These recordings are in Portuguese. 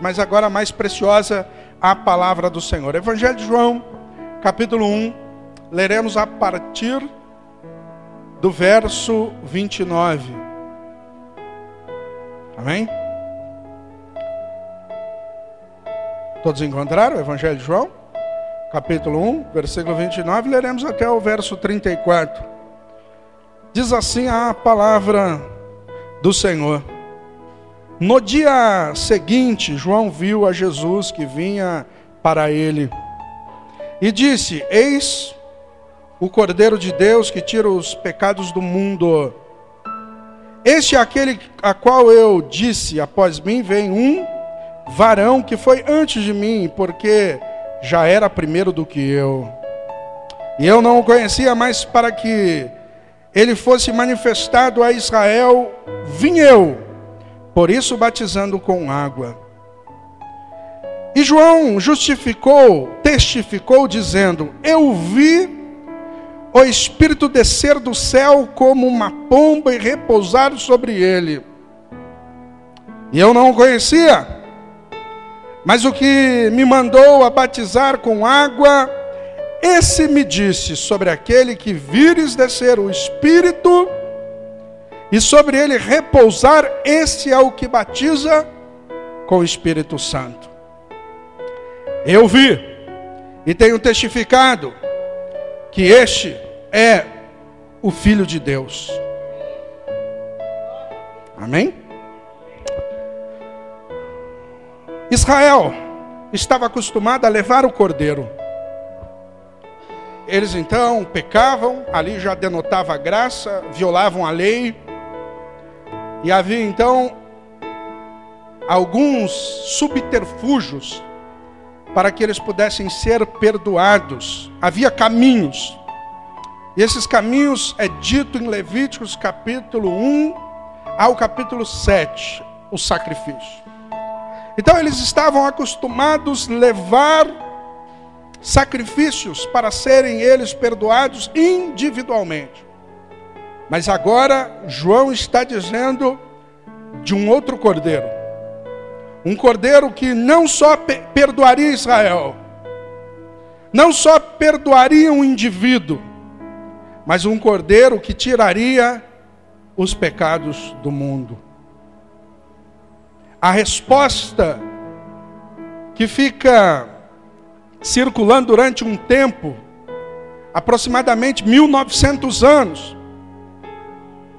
Mas agora mais preciosa, a palavra do Senhor. Evangelho de João, capítulo 1, leremos a partir do verso 29. Amém? Todos encontraram o Evangelho de João? Capítulo 1, versículo 29, leremos até o verso 34. Diz assim a palavra do Senhor. No dia seguinte, João viu a Jesus que vinha para ele e disse: Eis o Cordeiro de Deus que tira os pecados do mundo. Este é aquele a qual eu disse: Após mim vem um varão que foi antes de mim, porque já era primeiro do que eu. E eu não o conhecia, mas para que ele fosse manifestado a Israel, vim eu por isso batizando com água. E João justificou, testificou, dizendo: Eu vi o Espírito descer do céu como uma pomba e repousar sobre ele. E eu não o conhecia, mas o que me mandou a batizar com água, esse me disse: Sobre aquele que vires descer o Espírito e sobre ele repousar, esse é o que batiza com o Espírito Santo. Eu vi e tenho testificado que este é o Filho de Deus. Amém? Israel estava acostumado a levar o cordeiro. Eles então pecavam, ali já denotava graça, violavam a lei, e havia então alguns subterfúgios para que eles pudessem ser perdoados. Havia caminhos. E esses caminhos é dito em Levíticos capítulo 1 ao capítulo 7, o sacrifício. Então eles estavam acostumados levar sacrifícios para serem eles perdoados individualmente. Mas agora João está dizendo de um outro cordeiro. Um cordeiro que não só perdoaria Israel, não só perdoaria um indivíduo, mas um cordeiro que tiraria os pecados do mundo. A resposta que fica circulando durante um tempo, aproximadamente 1900 anos,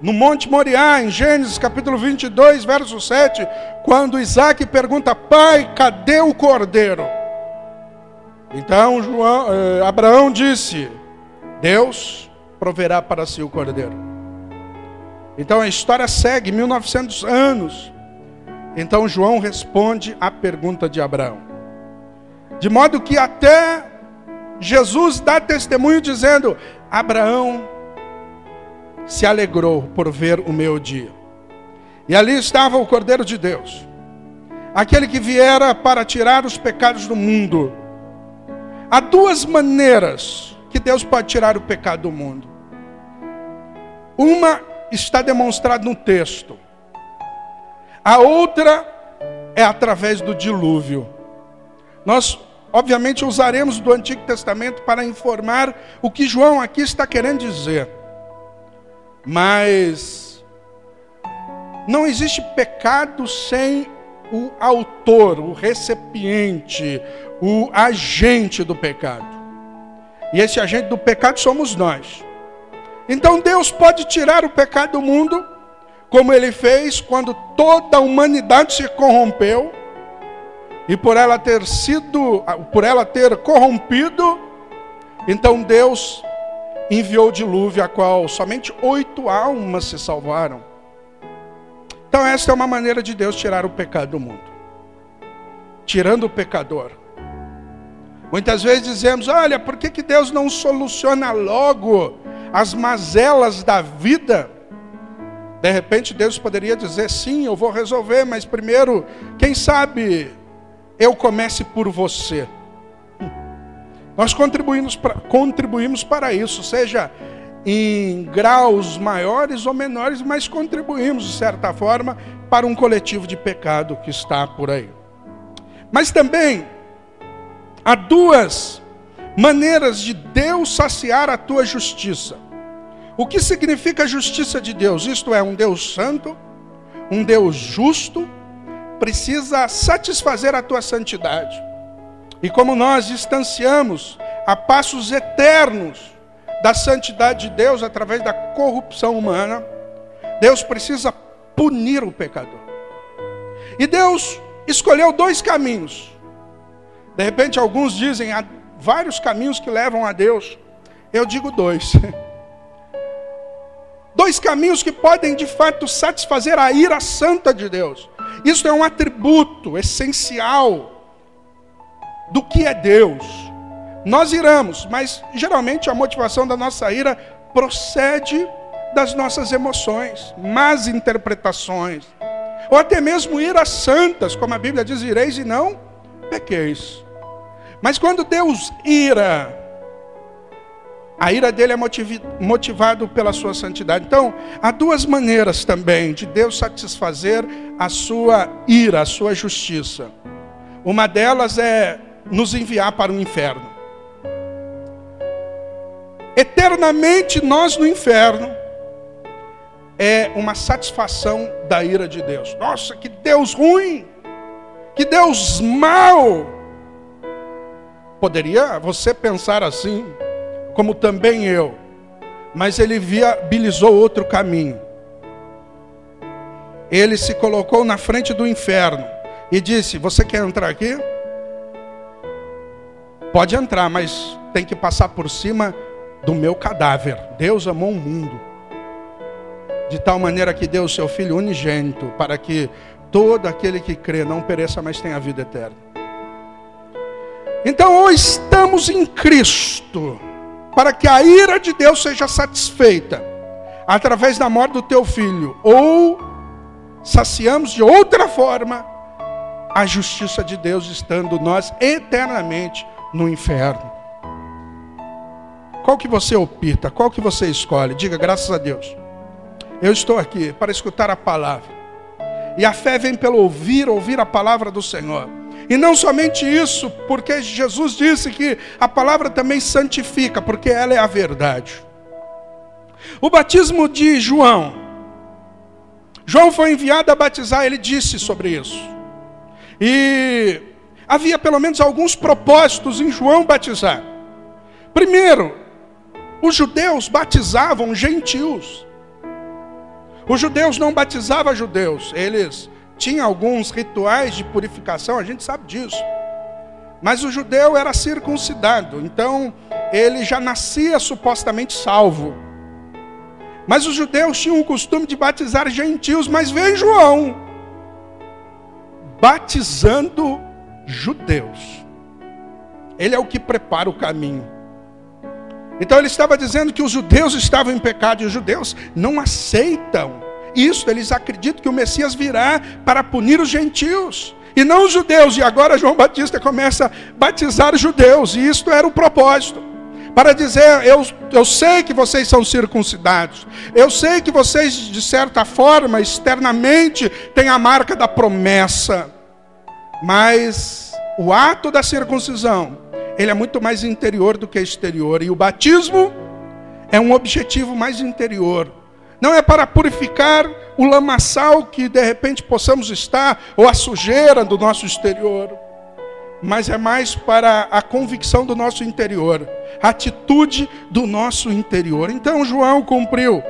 no Monte Moriá, em Gênesis capítulo 22, verso 7, quando Isaac pergunta: Pai, cadê o cordeiro? Então João, eh, Abraão disse: Deus proverá para si o cordeiro. Então a história segue 1900 anos. Então João responde à pergunta de Abraão. De modo que até Jesus dá testemunho dizendo: Abraão se alegrou por ver o meu dia. E ali estava o Cordeiro de Deus, aquele que viera para tirar os pecados do mundo. Há duas maneiras que Deus pode tirar o pecado do mundo. Uma está demonstrada no texto, a outra é através do dilúvio. Nós, obviamente, usaremos do Antigo Testamento para informar o que João aqui está querendo dizer. Mas não existe pecado sem o autor, o recipiente, o agente do pecado. E esse agente do pecado somos nós. Então Deus pode tirar o pecado do mundo, como ele fez quando toda a humanidade se corrompeu, e por ela ter sido, por ela ter corrompido, então Deus enviou o dilúvio, a qual somente oito almas se salvaram. Então, esta é uma maneira de Deus tirar o pecado do mundo, tirando o pecador. Muitas vezes dizemos: olha, por que, que Deus não soluciona logo as mazelas da vida? De repente, Deus poderia dizer: sim, eu vou resolver, mas primeiro, quem sabe eu comece por você. Nós contribuímos para, contribuímos para isso, seja em graus maiores ou menores, mas contribuímos, de certa forma, para um coletivo de pecado que está por aí. Mas também há duas maneiras de Deus saciar a tua justiça. O que significa a justiça de Deus? Isto é, um Deus santo, um Deus justo, precisa satisfazer a tua santidade. E como nós distanciamos a passos eternos da santidade de Deus através da corrupção humana, Deus precisa punir o pecador. E Deus escolheu dois caminhos. De repente, alguns dizem há vários caminhos que levam a Deus. Eu digo dois. Dois caminhos que podem de fato satisfazer a ira santa de Deus. Isso é um atributo essencial do que é Deus. Nós iramos, mas geralmente a motivação da nossa ira procede das nossas emoções, más interpretações, ou até mesmo iras santas, como a Bíblia diz: ireis e não pequeis. Mas quando Deus ira, a ira dele é motivado pela sua santidade. Então, há duas maneiras também de Deus satisfazer a sua ira, a sua justiça. Uma delas é nos enviar para o inferno. Eternamente nós no inferno é uma satisfação da ira de Deus. Nossa, que Deus ruim, que Deus mau. Poderia você pensar assim, como também eu, mas ele viabilizou outro caminho. Ele se colocou na frente do inferno e disse: Você quer entrar aqui? Pode entrar, mas tem que passar por cima do meu cadáver. Deus amou o mundo de tal maneira que deu o seu Filho unigênito, para que todo aquele que crê não pereça, mas tenha vida eterna. Então, ou estamos em Cristo, para que a ira de Deus seja satisfeita através da morte do teu filho, ou saciamos de outra forma a justiça de Deus, estando nós eternamente no inferno. Qual que você opta? Qual que você escolhe? Diga graças a Deus. Eu estou aqui para escutar a palavra. E a fé vem pelo ouvir, ouvir a palavra do Senhor. E não somente isso, porque Jesus disse que a palavra também santifica, porque ela é a verdade. O batismo de João. João foi enviado a batizar, ele disse sobre isso. E havia pelo menos alguns propósitos em João batizar. Primeiro, os judeus batizavam gentios. Os judeus não batizavam judeus, eles tinham alguns rituais de purificação, a gente sabe disso. Mas o judeu era circuncidado, então ele já nascia supostamente salvo. Mas os judeus tinham o costume de batizar gentios, mas vem João batizando judeus. Ele é o que prepara o caminho. Então ele estava dizendo que os judeus estavam em pecado e os judeus não aceitam isso. Eles acreditam que o Messias virá para punir os gentios e não os judeus. E agora João Batista começa a batizar os judeus, e isto era o propósito. Para dizer, eu, eu sei que vocês são circuncidados, eu sei que vocês, de certa forma, externamente, têm a marca da promessa, mas o ato da circuncisão ele é muito mais interior do que exterior. E o batismo é um objetivo mais interior. Não é para purificar o lamaçal que de repente possamos estar, ou a sujeira do nosso exterior, mas é mais para a convicção do nosso interior, a atitude do nosso interior. Então João cumpriu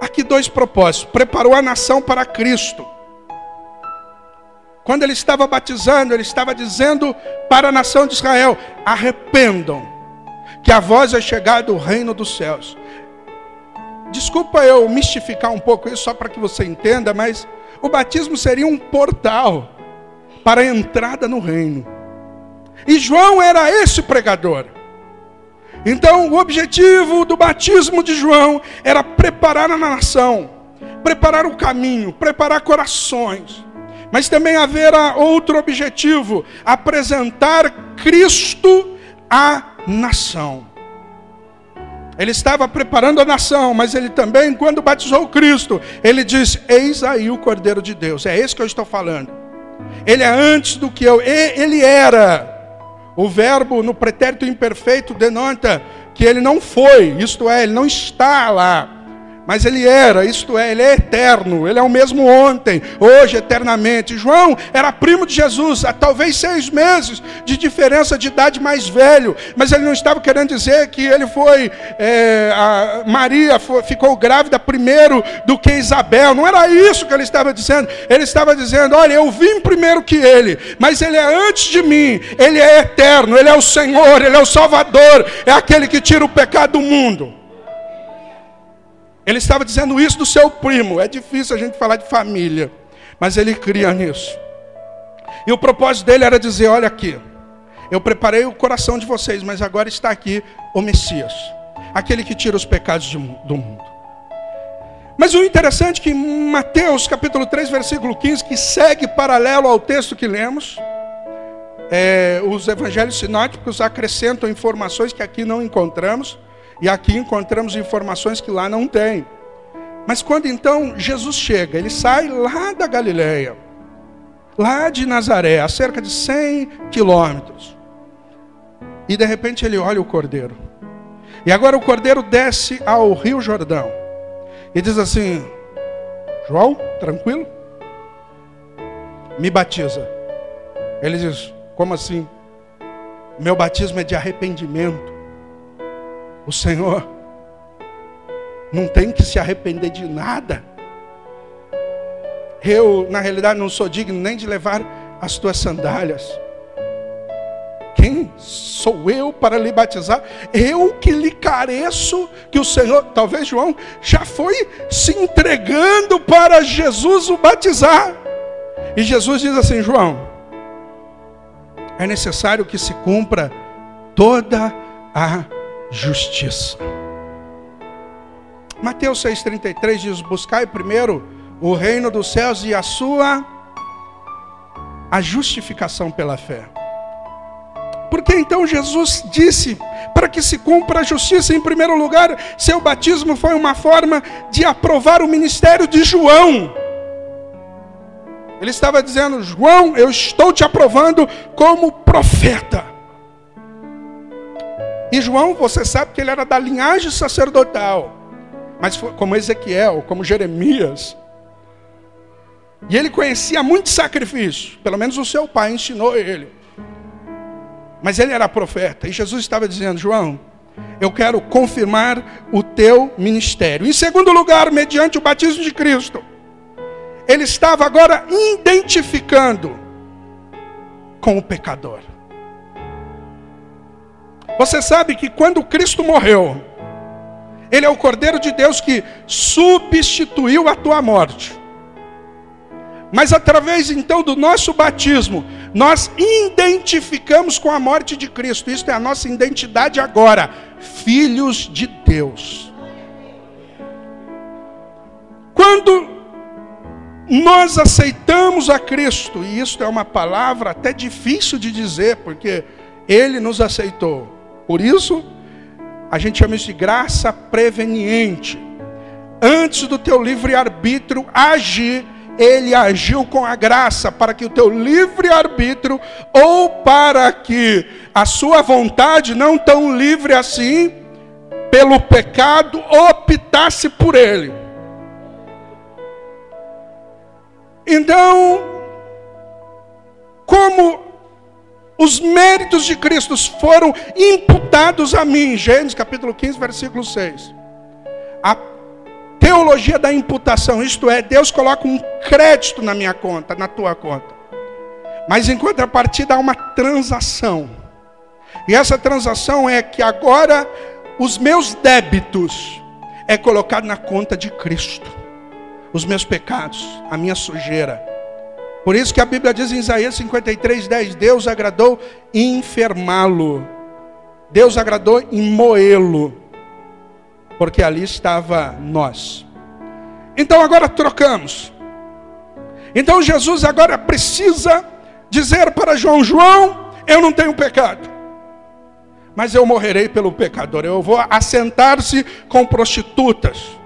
aqui dois propósitos: preparou a nação para Cristo quando ele estava batizando, ele estava dizendo para a nação de Israel: arrependam, que a voz é chegada do reino dos céus. Desculpa eu mistificar um pouco isso só para que você entenda, mas o batismo seria um portal para a entrada no reino. E João era esse pregador. Então, o objetivo do batismo de João era preparar a nação, preparar o caminho, preparar corações mas também haverá outro objetivo: apresentar Cristo à nação. Ele estava preparando a nação, mas ele também, quando batizou Cristo, ele disse: Eis aí o Cordeiro de Deus. É esse que eu estou falando. Ele é antes do que eu. Ele era. O verbo no pretérito imperfeito denota que ele não foi, isto é, ele não está lá mas ele era, isto é, ele é eterno, ele é o mesmo ontem, hoje, eternamente. João era primo de Jesus, há talvez seis meses de diferença de idade mais velho, mas ele não estava querendo dizer que ele foi, é, Maria foi, ficou grávida primeiro do que Isabel, não era isso que ele estava dizendo, ele estava dizendo: olha, eu vim primeiro que ele, mas ele é antes de mim, ele é eterno, ele é o Senhor, ele é o Salvador, é aquele que tira o pecado do mundo. Ele estava dizendo isso do seu primo. É difícil a gente falar de família, mas ele cria nisso. E o propósito dele era dizer: olha aqui, eu preparei o coração de vocês, mas agora está aqui o Messias, aquele que tira os pecados do mundo. Mas o interessante é que em Mateus capítulo 3, versículo 15, que segue paralelo ao texto que lemos, é, os evangelhos sinóticos acrescentam informações que aqui não encontramos. E aqui encontramos informações que lá não tem. Mas quando então Jesus chega, ele sai lá da Galileia, lá de Nazaré, a cerca de 100 quilômetros. E de repente ele olha o cordeiro. E agora o cordeiro desce ao Rio Jordão. E diz assim: João, tranquilo? Me batiza. Ele diz: Como assim? Meu batismo é de arrependimento. O Senhor não tem que se arrepender de nada. Eu, na realidade, não sou digno nem de levar as tuas sandálias. Quem sou eu para lhe batizar? Eu que lhe careço, que o Senhor, talvez João, já foi se entregando para Jesus o batizar. E Jesus diz assim: João, é necessário que se cumpra toda a justiça. Mateus 6,33 diz: Buscai primeiro o reino dos céus e a sua a justificação pela fé. Porque então Jesus disse, para que se cumpra a justiça, em primeiro lugar, seu batismo foi uma forma de aprovar o ministério de João. Ele estava dizendo: João, eu estou te aprovando como profeta. E João, você sabe que ele era da linhagem sacerdotal, mas como Ezequiel, como Jeremias. E ele conhecia muito sacrifício, pelo menos o seu pai ensinou ele. Mas ele era profeta, e Jesus estava dizendo: João, eu quero confirmar o teu ministério. Em segundo lugar, mediante o batismo de Cristo, ele estava agora identificando com o pecador. Você sabe que quando Cristo morreu, Ele é o Cordeiro de Deus que substituiu a tua morte. Mas através então do nosso batismo, nós identificamos com a morte de Cristo. Isto é a nossa identidade agora, filhos de Deus. Quando nós aceitamos a Cristo, e isso é uma palavra até difícil de dizer, porque Ele nos aceitou. Por isso, a gente chama isso de graça preveniente. Antes do teu livre-arbítrio agir, ele agiu com a graça para que o teu livre-arbítrio, ou para que a sua vontade, não tão livre assim, pelo pecado, optasse por ele. Então, como os méritos de Cristo foram imputados a mim. Gênesis capítulo 15, versículo 6. A teologia da imputação, isto é, Deus coloca um crédito na minha conta, na tua conta. Mas em contrapartida há uma transação. E essa transação é que agora os meus débitos é colocado na conta de Cristo. Os meus pecados, a minha sujeira por isso que a Bíblia diz em Isaías 53, 10: Deus agradou enfermá-lo, Deus agradou em moê-lo, porque ali estava nós. Então agora trocamos. Então Jesus agora precisa dizer para João: João, eu não tenho pecado, mas eu morrerei pelo pecador. Eu vou assentar-se com prostitutas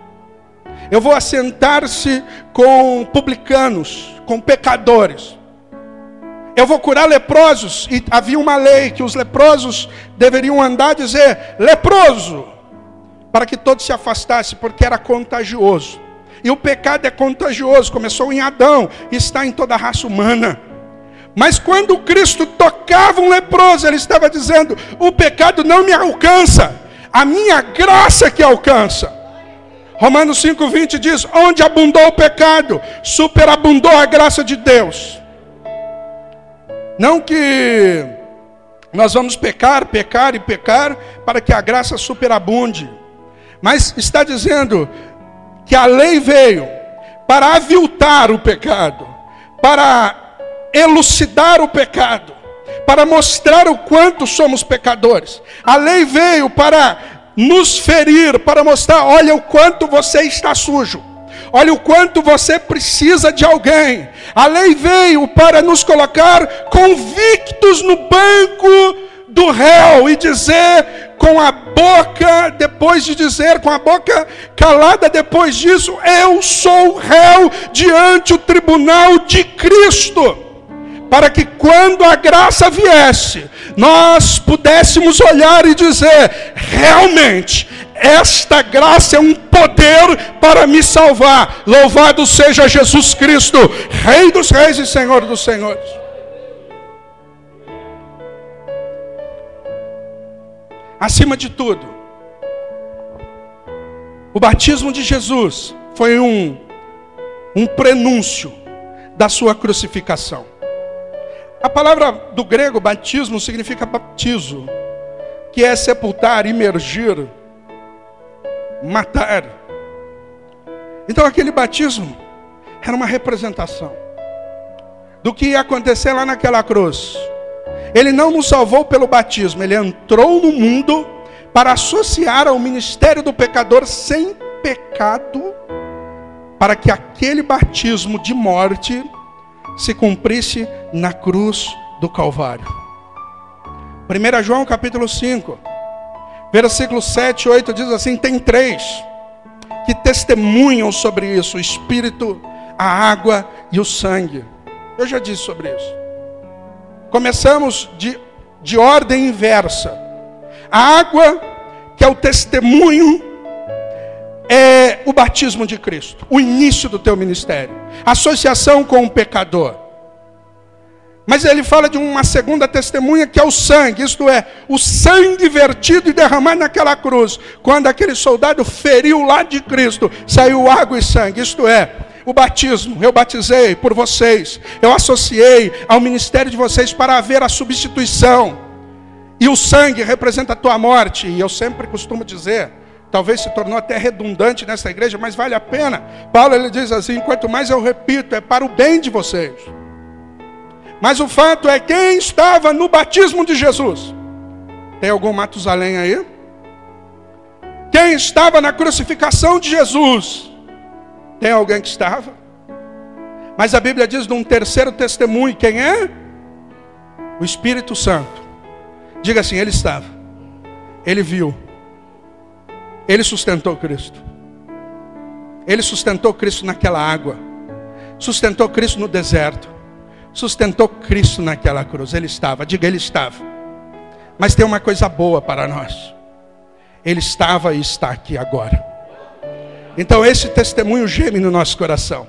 eu vou assentar-se com publicanos, com pecadores. Eu vou curar leprosos. E havia uma lei que os leprosos deveriam andar e dizer: leproso, para que todos se afastassem, porque era contagioso. E o pecado é contagioso, começou em Adão, e está em toda a raça humana. Mas quando Cristo tocava um leproso, ele estava dizendo: o pecado não me alcança, a minha graça que alcança. Romanos 5,20 diz: onde abundou o pecado, superabundou a graça de Deus. Não que nós vamos pecar, pecar e pecar para que a graça superabunde. Mas está dizendo que a lei veio para aviltar o pecado, para elucidar o pecado, para mostrar o quanto somos pecadores. A lei veio para nos ferir, para mostrar: olha o quanto você está sujo. Olha o quanto você precisa de alguém. A lei veio para nos colocar convictos no banco do réu e dizer com a boca, depois de dizer com a boca calada, depois disso, eu sou réu diante o tribunal de Cristo. Para que quando a graça viesse, nós pudéssemos olhar e dizer: realmente, esta graça é um poder para me salvar. Louvado seja Jesus Cristo, Rei dos Reis e Senhor dos Senhores. Acima de tudo, o batismo de Jesus foi um, um prenúncio da sua crucificação. A palavra do grego batismo significa baptizo, que é sepultar, imergir matar. Então aquele batismo era uma representação do que ia acontecer lá naquela cruz. Ele não nos salvou pelo batismo, ele entrou no mundo para associar ao ministério do pecador sem pecado, para que aquele batismo de morte se cumprisse na cruz do Calvário. 1 João capítulo 5. Versículo 7 e 8 diz assim: tem três que testemunham sobre isso: o Espírito, a água e o sangue. Eu já disse sobre isso. Começamos de, de ordem inversa. A água, que é o testemunho, é o batismo de Cristo, o início do teu ministério, associação com o pecador. Mas ele fala de uma segunda testemunha que é o sangue, isto é, o sangue vertido e derramado naquela cruz. Quando aquele soldado feriu lá de Cristo, saiu água e sangue, isto é, o batismo. Eu batizei por vocês, eu associei ao ministério de vocês para haver a substituição. E o sangue representa a tua morte, e eu sempre costumo dizer, talvez se tornou até redundante nessa igreja, mas vale a pena. Paulo ele diz assim: quanto mais eu repito, é para o bem de vocês. Mas o fato é quem estava no batismo de Jesus. Tem algum Matusalém aí? Quem estava na crucificação de Jesus? Tem alguém que estava? Mas a Bíblia diz de um terceiro testemunho, quem é? O Espírito Santo. Diga assim, ele estava. Ele viu. Ele sustentou Cristo. Ele sustentou Cristo naquela água. Sustentou Cristo no deserto sustentou Cristo naquela cruz. Ele estava, diga, ele estava. Mas tem uma coisa boa para nós. Ele estava e está aqui agora. Então esse testemunho geme no nosso coração.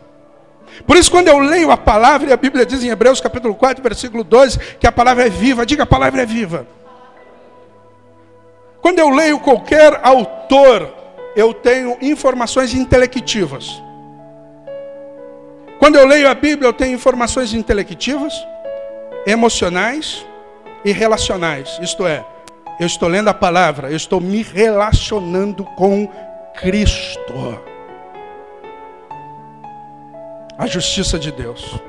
Por isso, quando eu leio a palavra, e a Bíblia diz em Hebreus capítulo 4, versículo 12, que a palavra é viva, diga a palavra é viva. Quando eu leio qualquer autor, eu tenho informações intelectivas. Quando eu leio a Bíblia, eu tenho informações intelectivas, emocionais e relacionais. Isto é, eu estou lendo a palavra, eu estou me relacionando com Cristo. A justiça de Deus.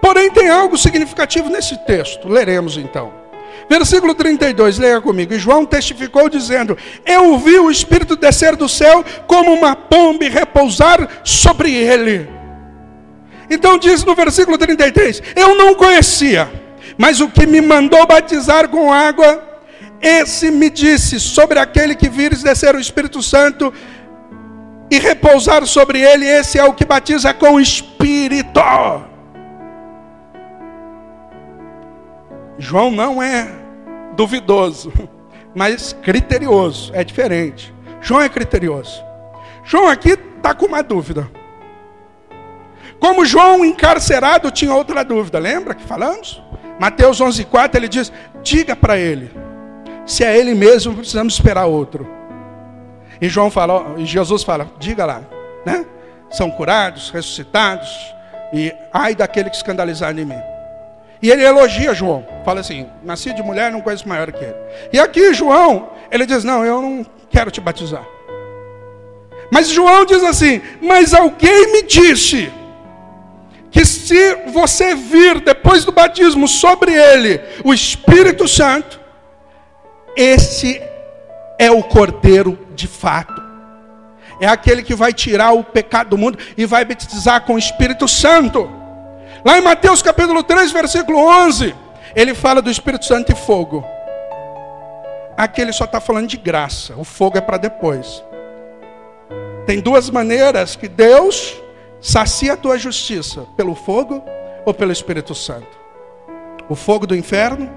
Porém, tem algo significativo nesse texto. Leremos então. Versículo 32, leia comigo. João testificou dizendo: Eu vi o Espírito descer do céu como uma pomba e repousar sobre ele. Então diz no versículo 33: Eu não conhecia, mas o que me mandou batizar com água, esse me disse: Sobre aquele que vires descer o Espírito Santo e repousar sobre ele, esse é o que batiza com o Espírito. João não é duvidoso, mas criterioso, é diferente. João é criterioso. João aqui está com uma dúvida. Como João encarcerado tinha outra dúvida, lembra que falamos? Mateus 11,4 ele diz: diga para ele, se é ele mesmo, precisamos esperar outro. E João fala, e Jesus fala, diga lá, né? São curados, ressuscitados, e ai daquele que escandalizar em mim. E ele elogia João, fala assim: nasci de mulher, não conheço maior que ele. E aqui João, ele diz: não, eu não quero te batizar. Mas João diz assim: mas alguém me disse que se você vir depois do batismo sobre ele o Espírito Santo, esse é o Cordeiro de fato. É aquele que vai tirar o pecado do mundo e vai batizar com o Espírito Santo. Lá em Mateus capítulo 3, versículo 11, ele fala do Espírito Santo e fogo. Aqui ele só está falando de graça, o fogo é para depois. Tem duas maneiras que Deus sacia a tua justiça: pelo fogo ou pelo Espírito Santo. O fogo do inferno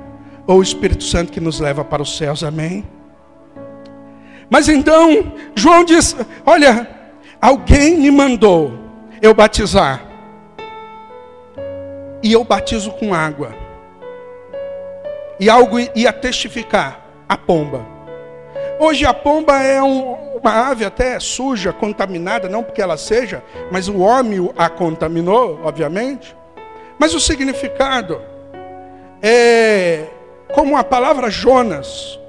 ou o Espírito Santo que nos leva para os céus, amém? Mas então, João diz: Olha, alguém me mandou eu batizar, e eu batizo com água, e algo ia testificar a pomba. Hoje a pomba é um, uma ave até suja, contaminada, não porque ela seja, mas o homem a contaminou, obviamente. Mas o significado é como a palavra Jonas,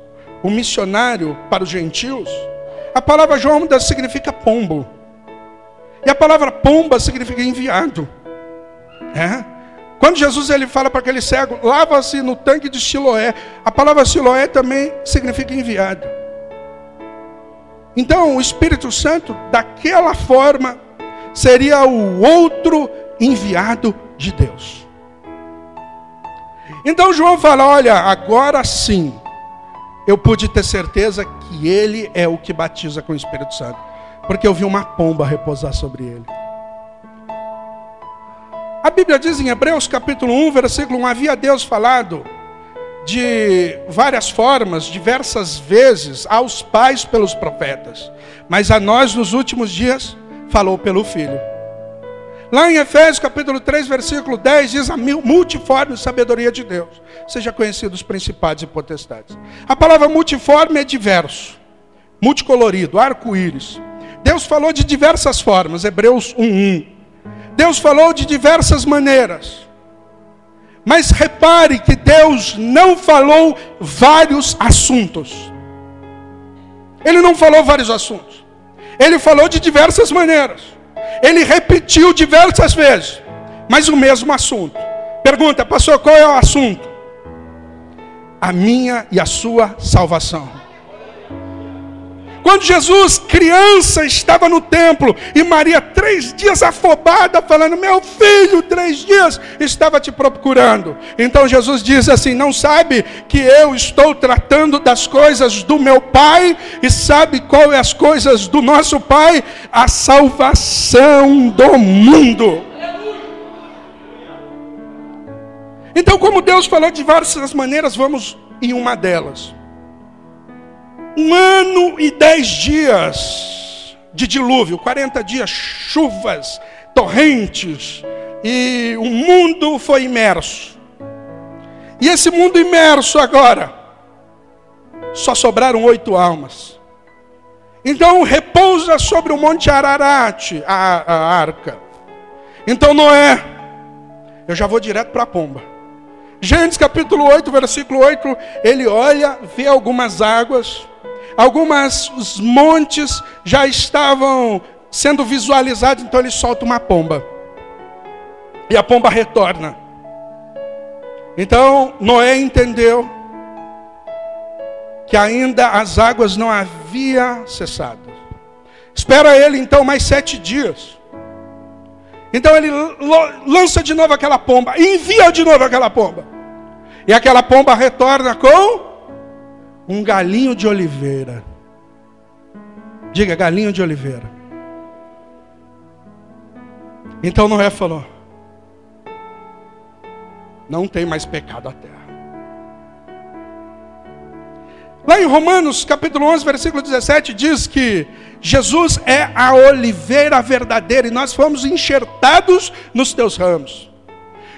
o missionário para os gentios, a palavra Jonas significa pombo. E a palavra pomba significa enviado. É? Quando Jesus ele fala para aquele cego, lava-se no tanque de Siloé, a palavra Siloé também significa enviado. Então, o Espírito Santo, daquela forma, seria o outro enviado de Deus. Então João fala: olha, agora sim, eu pude ter certeza que ele é o que batiza com o Espírito Santo, porque eu vi uma pomba repousar sobre ele. A Bíblia diz em Hebreus capítulo 1, versículo 1: havia Deus falado de várias formas, diversas vezes, aos pais pelos profetas, mas a nós nos últimos dias falou pelo Filho. Lá em Efésios capítulo 3, versículo 10, diz a multiforme sabedoria de Deus. Seja conhecido os principados e potestades. A palavra multiforme é diverso, multicolorido, arco-íris. Deus falou de diversas formas, Hebreus 1:1. Deus falou de diversas maneiras. Mas repare que Deus não falou vários assuntos. Ele não falou vários assuntos. Ele falou de diversas maneiras. Ele repetiu diversas vezes, mas o mesmo assunto. Pergunta, pastor, qual é o assunto? A minha e a sua salvação. Quando Jesus, criança, estava no templo e Maria, três dias afobada, falando: Meu filho, três dias estava te procurando. Então Jesus diz assim: Não sabe que eu estou tratando das coisas do meu Pai e sabe qual é as coisas do nosso Pai? A salvação do mundo. Então, como Deus falou de várias maneiras, vamos em uma delas um ano e dez dias de dilúvio, 40 dias, chuvas, torrentes, e o mundo foi imerso. E esse mundo imerso agora, só sobraram oito almas. Então repousa sobre o monte Ararat a, a arca. Então Noé, eu já vou direto para a pomba. Gênesis capítulo 8, versículo 8, ele olha, vê algumas águas, Algumas os montes já estavam sendo visualizados, então ele solta uma pomba. E a pomba retorna. Então Noé entendeu que ainda as águas não haviam cessado. Espera ele então mais sete dias. Então ele lança de novo aquela pomba, envia de novo aquela pomba. E aquela pomba retorna com um galinho de oliveira. Diga, galinho de oliveira. Então Noé falou: Não tem mais pecado a terra. Lá em Romanos, capítulo 11, versículo 17, diz que Jesus é a oliveira verdadeira e nós fomos enxertados nos teus ramos.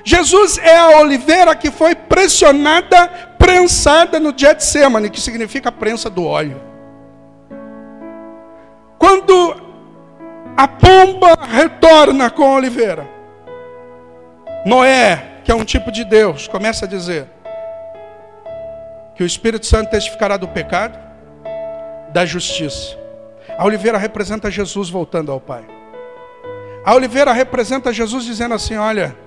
Jesus é a oliveira que foi pressionada, prensada no Getsemane, que significa prensa do óleo. Quando a pomba retorna com a oliveira, Noé, que é um tipo de Deus, começa a dizer: que o Espírito Santo testificará do pecado, da justiça. A oliveira representa Jesus voltando ao Pai. A oliveira representa Jesus dizendo assim: Olha,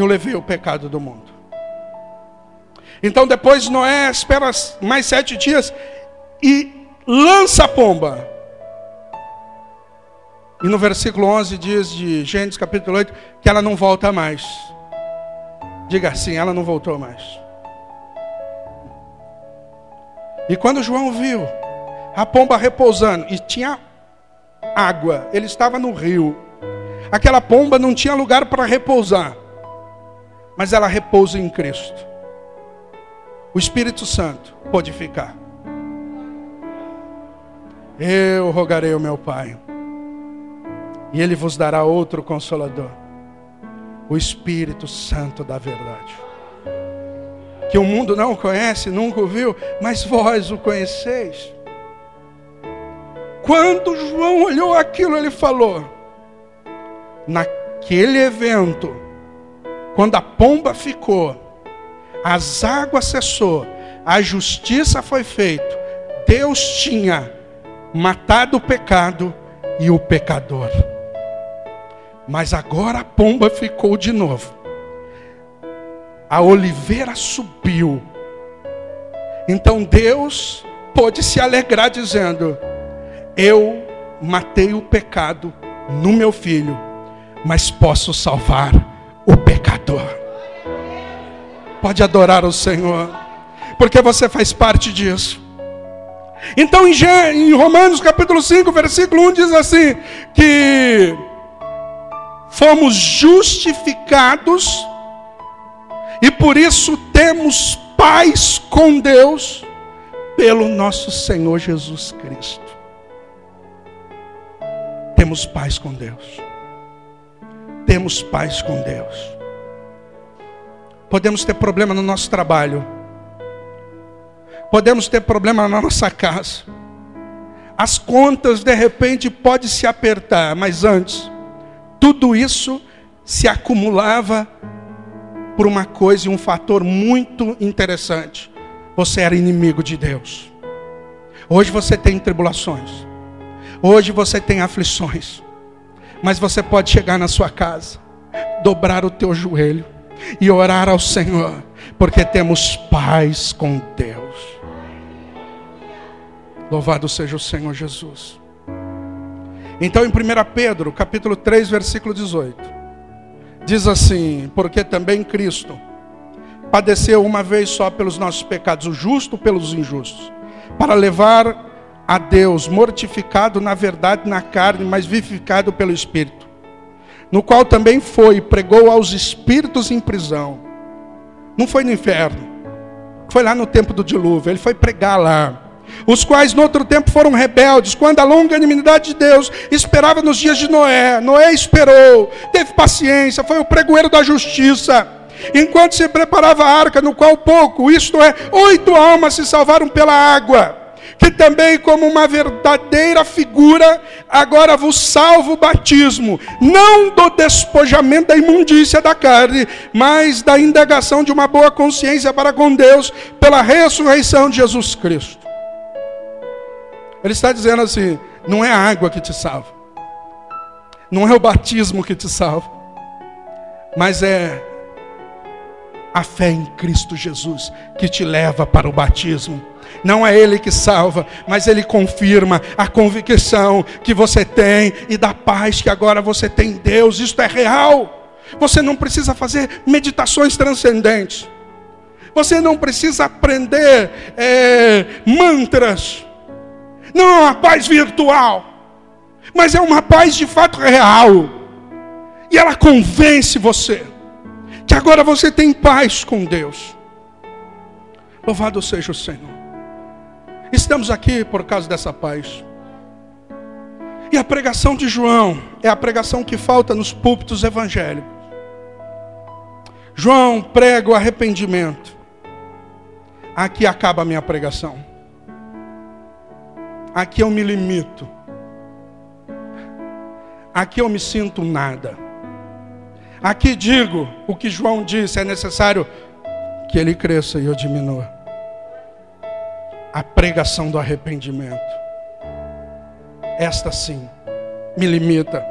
eu levei o pecado do mundo. Então depois Noé espera mais sete dias e lança a pomba. E no versículo 11 diz de Gênesis capítulo 8 que ela não volta mais. Diga assim, ela não voltou mais. E quando João viu a pomba repousando e tinha água, ele estava no rio. Aquela pomba não tinha lugar para repousar, mas ela repousa em Cristo. O Espírito Santo pode ficar. Eu rogarei ao meu Pai, e Ele vos dará outro consolador, o Espírito Santo da verdade que o mundo não conhece, nunca ouviu, mas vós o conheceis. Quando João olhou aquilo, ele falou: naquele evento, quando a pomba ficou, as águas cessou, a justiça foi feita, Deus tinha matado o pecado e o pecador. Mas agora a pomba ficou de novo a oliveira subiu. Então Deus pôde se alegrar dizendo: Eu matei o pecado no meu filho, mas posso salvar o pecador. Pode adorar o Senhor, porque você faz parte disso. Então em Romanos capítulo 5, versículo 1 diz assim: que fomos justificados e por isso temos paz com Deus pelo nosso Senhor Jesus Cristo. Temos paz com Deus. Temos paz com Deus. Podemos ter problema no nosso trabalho. Podemos ter problema na nossa casa. As contas de repente podem se apertar, mas antes tudo isso se acumulava por uma coisa e um fator muito interessante. Você era inimigo de Deus. Hoje você tem tribulações. Hoje você tem aflições. Mas você pode chegar na sua casa, dobrar o teu joelho e orar ao Senhor, porque temos paz com Deus. Louvado seja o Senhor Jesus. Então em 1 Pedro, capítulo 3, versículo 18. Diz assim: Porque também Cristo padeceu uma vez só pelos nossos pecados, o justo pelos injustos, para levar a Deus, mortificado na verdade na carne, mas vivificado pelo Espírito, no qual também foi, pregou aos espíritos em prisão. Não foi no inferno, foi lá no tempo do dilúvio, ele foi pregar lá os quais no outro tempo foram rebeldes, quando a longanimidade de Deus esperava nos dias de Noé. Noé esperou, teve paciência, foi o pregoeiro da justiça. Enquanto se preparava a arca, no qual pouco, isto é, oito almas se salvaram pela água. Que também, como uma verdadeira figura, agora vos salvo o batismo, não do despojamento da imundícia da carne, mas da indagação de uma boa consciência para com Deus, pela ressurreição de Jesus Cristo. Ele está dizendo assim: não é a água que te salva, não é o batismo que te salva, mas é a fé em Cristo Jesus que te leva para o batismo. Não é Ele que salva, mas Ele confirma a convicção que você tem e da paz que agora você tem em Deus. Isto é real. Você não precisa fazer meditações transcendentes. Você não precisa aprender é, mantras. Não é uma paz virtual, mas é uma paz de fato real. E ela convence você que agora você tem paz com Deus. Louvado seja o Senhor. Estamos aqui por causa dessa paz. E a pregação de João é a pregação que falta nos púlpitos evangélicos. João prega o arrependimento. Aqui acaba a minha pregação. Aqui eu me limito. Aqui eu me sinto nada. Aqui digo o que João disse: é necessário que ele cresça e eu diminua. A pregação do arrependimento. Esta sim me limita.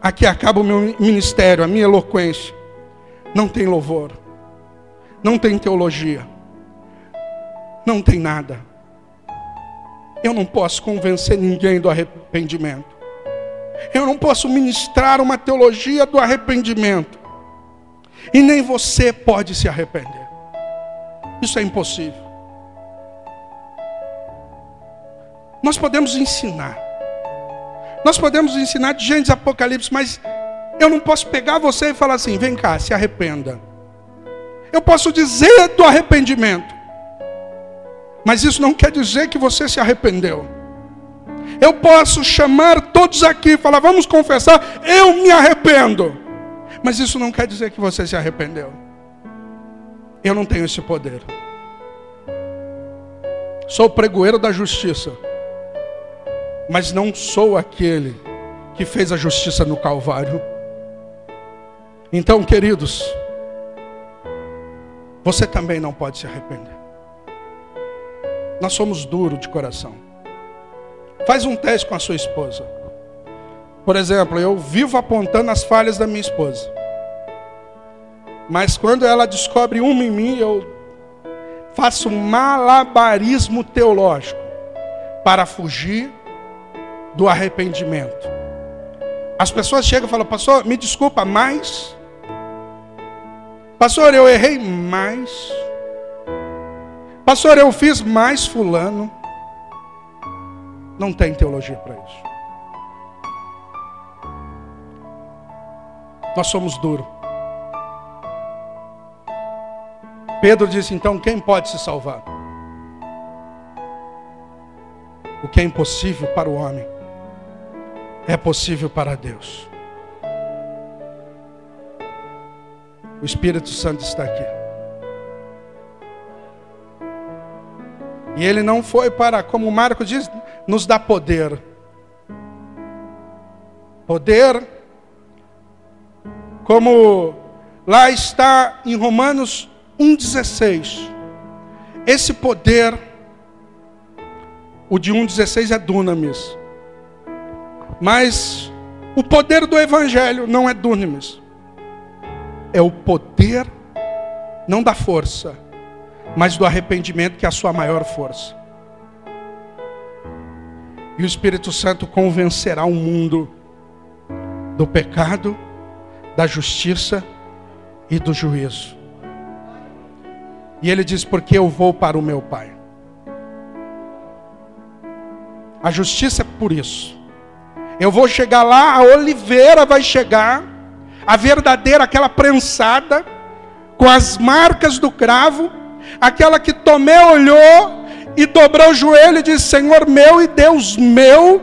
Aqui acaba o meu ministério, a minha eloquência. Não tem louvor, não tem teologia, não tem nada. Eu não posso convencer ninguém do arrependimento. Eu não posso ministrar uma teologia do arrependimento. E nem você pode se arrepender. Isso é impossível. Nós podemos ensinar. Nós podemos ensinar de Gênesis Apocalipse, mas eu não posso pegar você e falar assim: vem cá, se arrependa. Eu posso dizer do arrependimento, mas isso não quer dizer que você se arrependeu. Eu posso chamar todos aqui e falar: vamos confessar, eu me arrependo. Mas isso não quer dizer que você se arrependeu. Eu não tenho esse poder. Sou pregoeiro da justiça, mas não sou aquele que fez a justiça no Calvário. Então, queridos, você também não pode se arrepender. Nós somos duros de coração. Faz um teste com a sua esposa. Por exemplo, eu vivo apontando as falhas da minha esposa. Mas quando ela descobre uma em mim, eu faço malabarismo teológico para fugir do arrependimento. As pessoas chegam e falam, pastor, me desculpa, mas Pastor, eu errei mais. Pastor, eu fiz mais fulano. Não tem teologia para isso. Nós somos duros. Pedro disse então: quem pode se salvar? O que é impossível para o homem é possível para Deus. O Espírito Santo está aqui. E ele não foi para, como Marco diz, nos dar poder. Poder, como lá está em Romanos 1,16. Esse poder, o de 1,16 é dunamis. Mas o poder do Evangelho não é dunamis é o poder, não da força, mas do arrependimento, que é a sua maior força. E o Espírito Santo convencerá o mundo do pecado, da justiça e do juízo. E ele diz: Porque eu vou para o meu Pai. A justiça é por isso. Eu vou chegar lá, a oliveira vai chegar a verdadeira, aquela prensada, com as marcas do cravo, aquela que Tomé olhou e dobrou o joelho e disse: Senhor meu e Deus meu.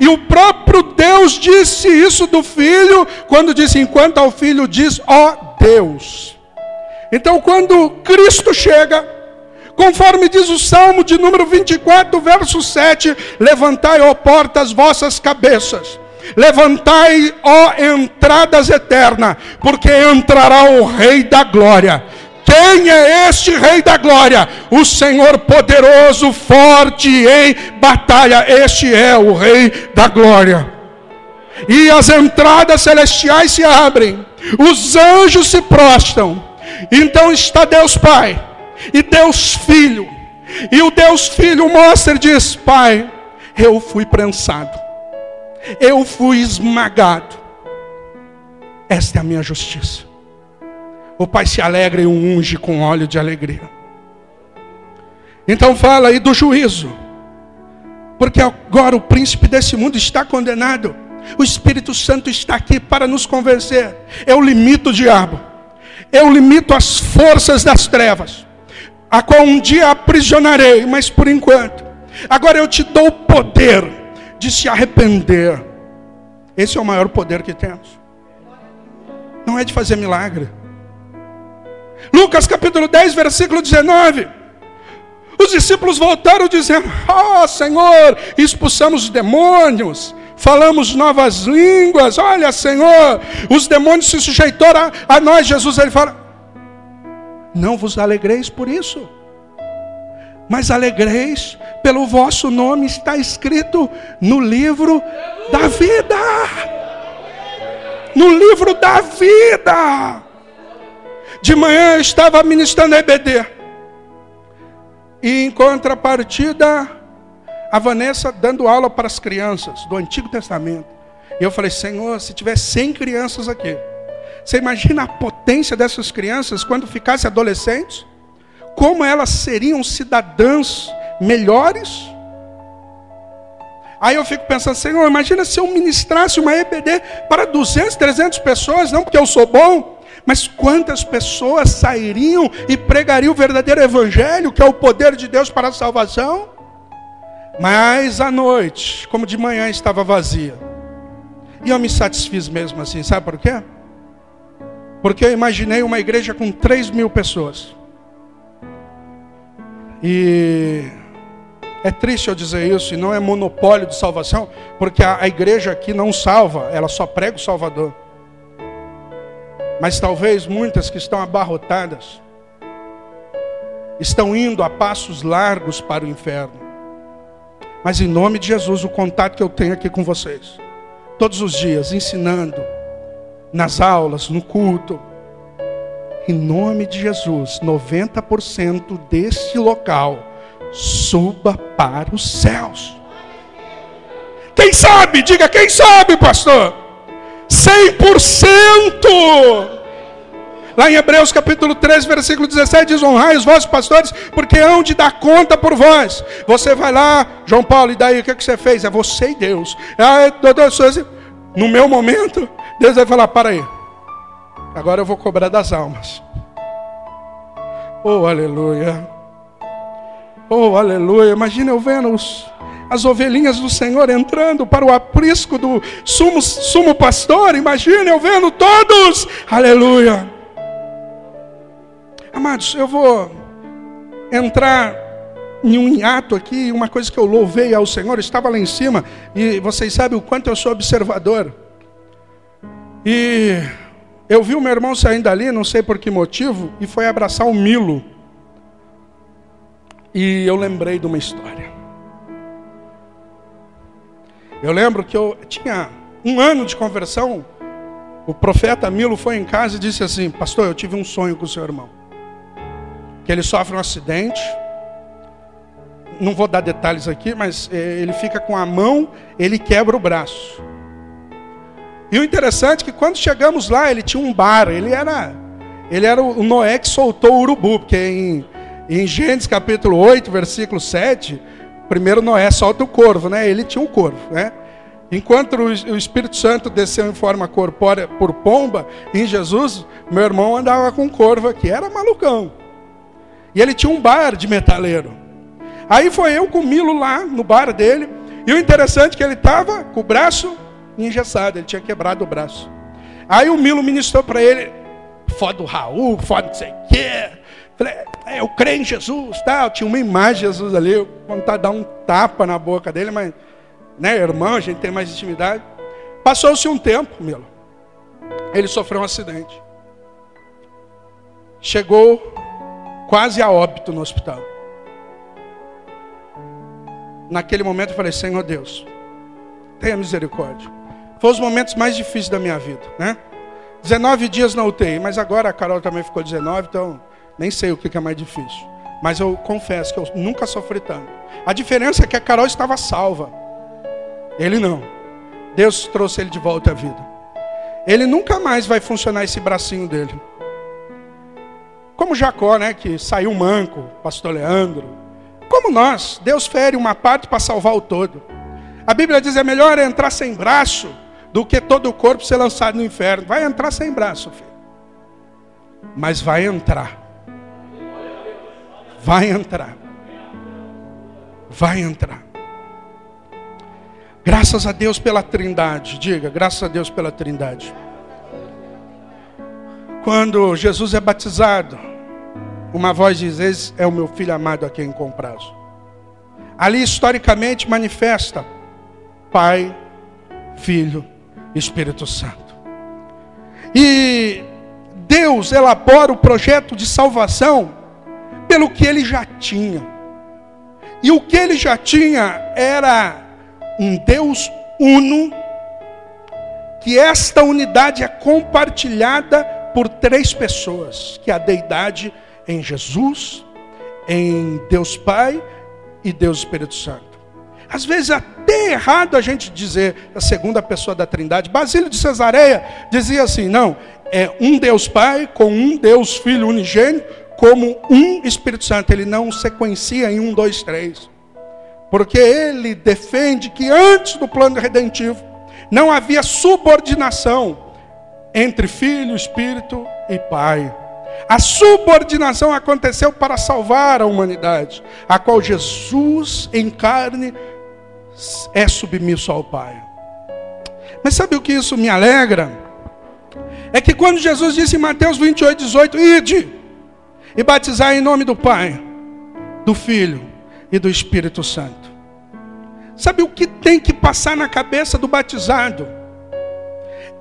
E o próprio Deus disse isso do filho, quando disse: Enquanto ao filho diz, ó oh, Deus. Então, quando Cristo chega, conforme diz o Salmo de número 24, verso 7: Levantai, ó portas, vossas cabeças Levantai, ó entradas eternas, porque entrará o Rei da Glória. Quem é este Rei da Glória? O Senhor poderoso, forte em batalha. Este é o Rei da Glória. E as entradas celestiais se abrem, os anjos se prostam. Então está Deus Pai e Deus Filho. E o Deus Filho mostra e diz: Pai, eu fui prensado eu fui esmagado. Esta é a minha justiça. O Pai se alegra e o unge com óleo de alegria. Então fala aí do juízo. Porque agora o príncipe desse mundo está condenado. O Espírito Santo está aqui para nos convencer. Eu limito o diabo. Eu limito as forças das trevas. a qual um dia aprisionarei, mas por enquanto. Agora eu te dou o poder de se arrepender. Esse é o maior poder que temos. Não é de fazer milagre. Lucas capítulo 10, versículo 19. Os discípulos voltaram dizendo: oh, Senhor, expulsamos os demônios, falamos novas línguas. Olha, Senhor, os demônios se sujeitaram a, a nós. Jesus ele fala: Não vos alegreis por isso, mas alegreis pelo vosso nome está escrito no livro da vida. No livro da vida. De manhã eu estava ministrando a EBD. E em contrapartida, a Vanessa dando aula para as crianças do Antigo Testamento. E eu falei, Senhor, se tiver 100 crianças aqui, você imagina a potência dessas crianças quando ficassem adolescentes? Como elas seriam cidadãs melhores? Aí eu fico pensando, Senhor, imagina se eu ministrasse uma EBD para 200, 300 pessoas, não porque eu sou bom, mas quantas pessoas sairiam e pregariam o verdadeiro evangelho, que é o poder de Deus para a salvação? Mas à noite, como de manhã estava vazia. E eu me satisfiz mesmo assim, sabe por quê? Porque eu imaginei uma igreja com 3 mil pessoas. E é triste eu dizer isso, e não é monopólio de salvação, porque a, a igreja aqui não salva, ela só prega o Salvador. Mas talvez muitas que estão abarrotadas estão indo a passos largos para o inferno. Mas em nome de Jesus, o contato que eu tenho aqui com vocês, todos os dias, ensinando, nas aulas, no culto, em nome de Jesus, 90% deste local suba para os céus. Quem sabe? Diga quem sabe, pastor. 100%. Lá em Hebreus capítulo 13, versículo 17, diz: Honrai os vossos pastores, porque hão de dar conta por vós. Você vai lá, João Paulo, e daí o que, é que você fez? É você e Deus. Ah, doutor Souza, no meu momento, Deus vai falar: para aí, agora eu vou cobrar das almas. Oh, aleluia. Oh, aleluia. Imagina eu vendo os, as ovelhinhas do Senhor entrando para o aprisco do sumo, sumo pastor. Imagina eu vendo todos. Aleluia. Amados, eu vou entrar em um hiato aqui, uma coisa que eu louvei ao Senhor, estava lá em cima, e vocês sabem o quanto eu sou observador. E eu vi o meu irmão saindo dali, não sei por que motivo, e foi abraçar o Milo. E eu lembrei de uma história. Eu lembro que eu tinha um ano de conversão. O profeta Milo foi em casa e disse assim: Pastor, eu tive um sonho com o seu irmão. Que ele sofre um acidente. Não vou dar detalhes aqui, mas eh, ele fica com a mão, ele quebra o braço. E o interessante é que quando chegamos lá, ele tinha um bar. Ele era, ele era o Noé que soltou o urubu, porque em em Gênesis capítulo 8, versículo 7, primeiro Noé solta o corvo, né? Ele tinha um corvo, né? Enquanto o Espírito Santo desceu em forma corpórea por pomba, em Jesus, meu irmão andava com corvo aqui, era malucão. E ele tinha um bar de metaleiro. Aí foi eu com o Milo lá no bar dele, e o interessante é que ele estava com o braço engessado, ele tinha quebrado o braço. Aí o Milo ministrou para ele, foda do Raul, foda não sei o quê. É, eu creio em Jesus, tá? Tinha uma imagem de Jesus ali, eu vontade de dar um tapa na boca dele, mas, né, irmão, a gente tem mais intimidade. Passou-se um tempo, Milo. Ele sofreu um acidente. Chegou quase a óbito no hospital. Naquele momento eu falei, Senhor Deus, tenha misericórdia. Foi os momentos mais difíceis da minha vida, né? 19 dias na UTI, mas agora a Carol também ficou 19, então nem sei o que é mais difícil. Mas eu confesso que eu nunca sofri tanto. A diferença é que a Carol estava salva. Ele não. Deus trouxe ele de volta à vida. Ele nunca mais vai funcionar esse bracinho dele. Como Jacó, né, que saiu manco, pastor Leandro. Como nós, Deus fere uma parte para salvar o todo. A Bíblia diz é melhor entrar sem braço do que todo o corpo ser lançado no inferno. Vai entrar sem braço, filho. Mas vai entrar vai entrar. Vai entrar. Graças a Deus pela Trindade. Diga, graças a Deus pela Trindade. Quando Jesus é batizado, uma voz diz: Esse é o meu filho amado a quem comprazo. Ali historicamente manifesta Pai, Filho Espírito Santo. E Deus elabora o projeto de salvação pelo que ele já tinha. E o que ele já tinha era um Deus uno, que esta unidade é compartilhada por três pessoas, que é a deidade em Jesus, em Deus Pai e Deus Espírito Santo. Às vezes é até errado a gente dizer a segunda pessoa da Trindade. Basílio de Cesareia dizia assim: não, é um Deus Pai com um Deus Filho unigênito, como um Espírito Santo. Ele não sequencia em um, dois, três. Porque ele defende que antes do plano redentivo não havia subordinação entre Filho, Espírito e Pai. A subordinação aconteceu para salvar a humanidade, a qual Jesus em carne é submisso ao Pai. Mas sabe o que isso me alegra? É que quando Jesus disse em Mateus 28, 18: Ide e batizar em nome do Pai, do Filho e do Espírito Santo. Sabe o que tem que passar na cabeça do batizado?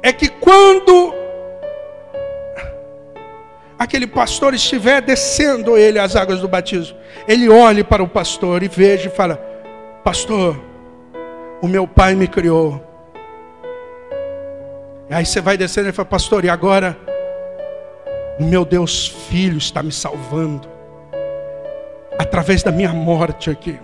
É que quando aquele pastor estiver descendo ele as águas do batismo, ele olhe para o pastor e veja e fala: Pastor, o meu pai me criou. Aí você vai descendo e fala: Pastor, e agora? Meu Deus Filho está me salvando através da minha morte aqui.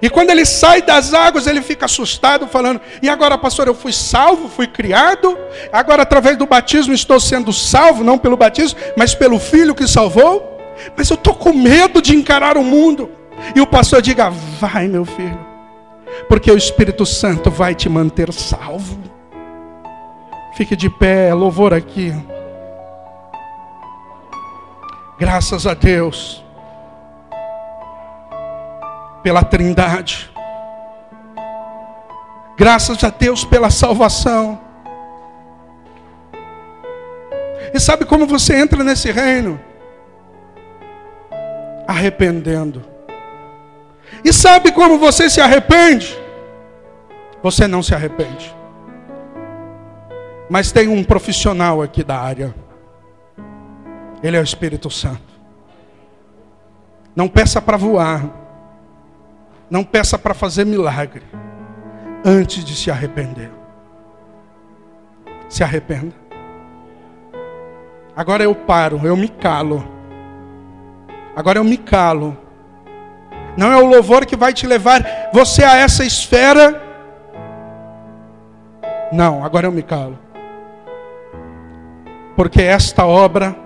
E quando ele sai das águas, ele fica assustado, falando: E agora, pastor, eu fui salvo, fui criado, agora através do batismo estou sendo salvo, não pelo batismo, mas pelo filho que salvou. Mas eu estou com medo de encarar o mundo. E o pastor diga: Vai, meu filho, porque o Espírito Santo vai te manter salvo. Fique de pé, louvor aqui. Graças a Deus pela Trindade. Graças a Deus pela salvação. E sabe como você entra nesse reino? Arrependendo. E sabe como você se arrepende? Você não se arrepende. Mas tem um profissional aqui da área. Ele é o Espírito Santo. Não peça para voar. Não peça para fazer milagre antes de se arrepender. Se arrependa. Agora eu paro, eu me calo. Agora eu me calo. Não é o louvor que vai te levar você a essa esfera. Não, agora eu me calo. Porque esta obra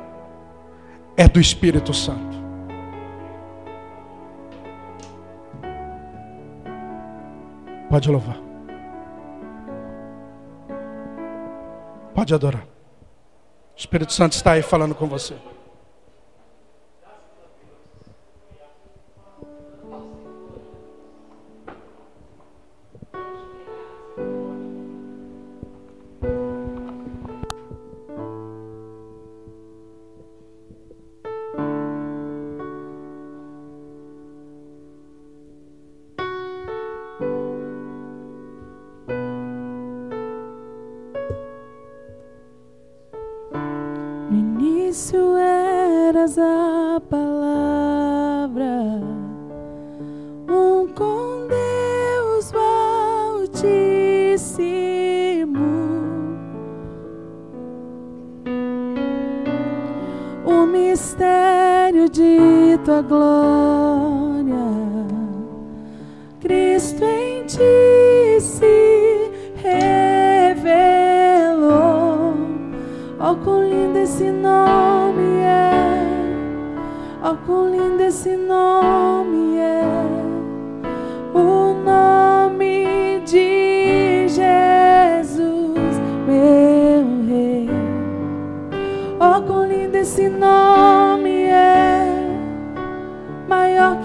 é do Espírito Santo. Pode louvar. Pode adorar. O Espírito Santo está aí falando com você. mistério de tua glória. Cristo em ti se revelou. Oh, quão lindo esse nome é! Oh, quão lindo esse nome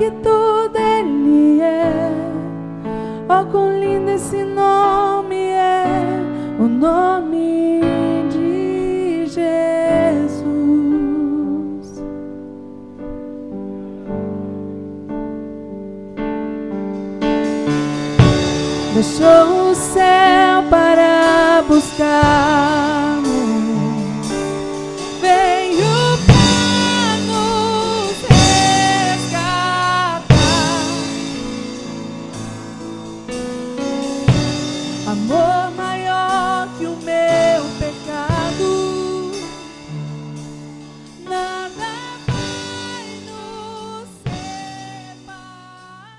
que